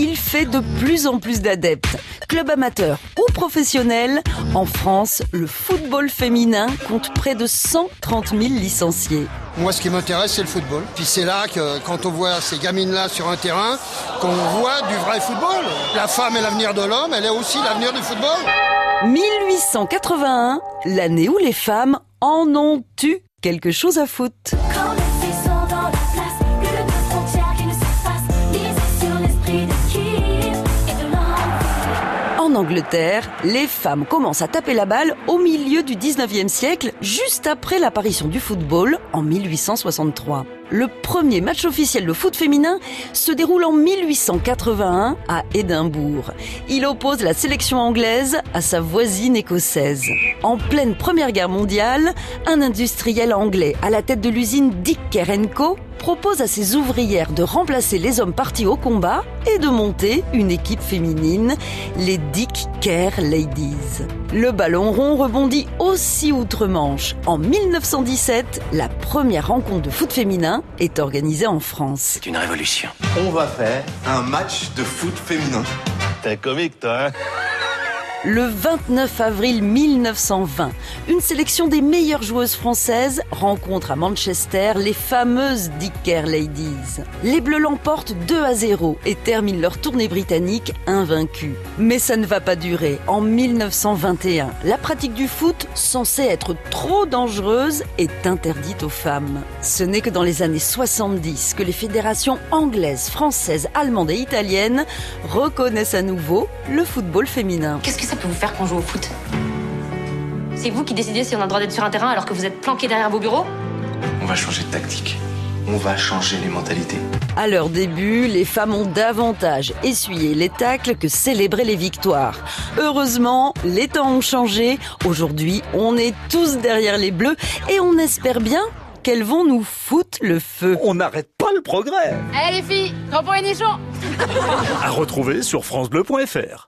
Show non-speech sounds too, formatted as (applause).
il fait de plus en plus d'adeptes. Club amateur ou professionnel, en France, le football féminin compte près de 130 000 licenciés. Moi, ce qui m'intéresse, c'est le football. Puis c'est là que, quand on voit ces gamines-là sur un terrain, qu'on voit du vrai football. La femme est l'avenir de l'homme, elle est aussi l'avenir du football. 1881, l'année où les femmes en ont eu quelque chose à foutre. En Angleterre, les femmes commencent à taper la balle au milieu du 19e siècle, juste après l'apparition du football en 1863. Le premier match officiel de foot féminin se déroule en 1881 à Édimbourg. Il oppose la sélection anglaise à sa voisine écossaise. En pleine Première Guerre mondiale, un industriel anglais à la tête de l'usine Dick Co propose à ses ouvrières de remplacer les hommes partis au combat et de monter une équipe féminine, les Dick Care Ladies. Le ballon rond rebondit aussi outre-Manche. En 1917, la première rencontre de foot féminin est organisée en France. C'est une révolution. On va faire un match de foot féminin. T'es comique, toi, hein? Le 29 avril 1920, une sélection des meilleures joueuses françaises rencontre à Manchester les fameuses Dicker Ladies. Les Bleus l'emportent 2 à 0 et terminent leur tournée britannique invaincue. Mais ça ne va pas durer. En 1921, la pratique du foot, censée être trop dangereuse, est interdite aux femmes. Ce n'est que dans les années 70 que les fédérations anglaises, françaises, allemandes et italiennes reconnaissent à nouveau le football féminin. Peut vous faire qu'on joue au foot C'est vous qui décidez si on a le droit d'être sur un terrain alors que vous êtes planqué derrière vos bureaux On va changer de tactique. On va changer les mentalités. À leur début, les femmes ont davantage essuyé les tacles que célébré les victoires. Heureusement, les temps ont changé. Aujourd'hui, on est tous derrière les bleus et on espère bien qu'elles vont nous foutre le feu. On n'arrête pas le progrès. Allez les filles, grand pour les nichons (laughs) À retrouver sur francebleu.fr.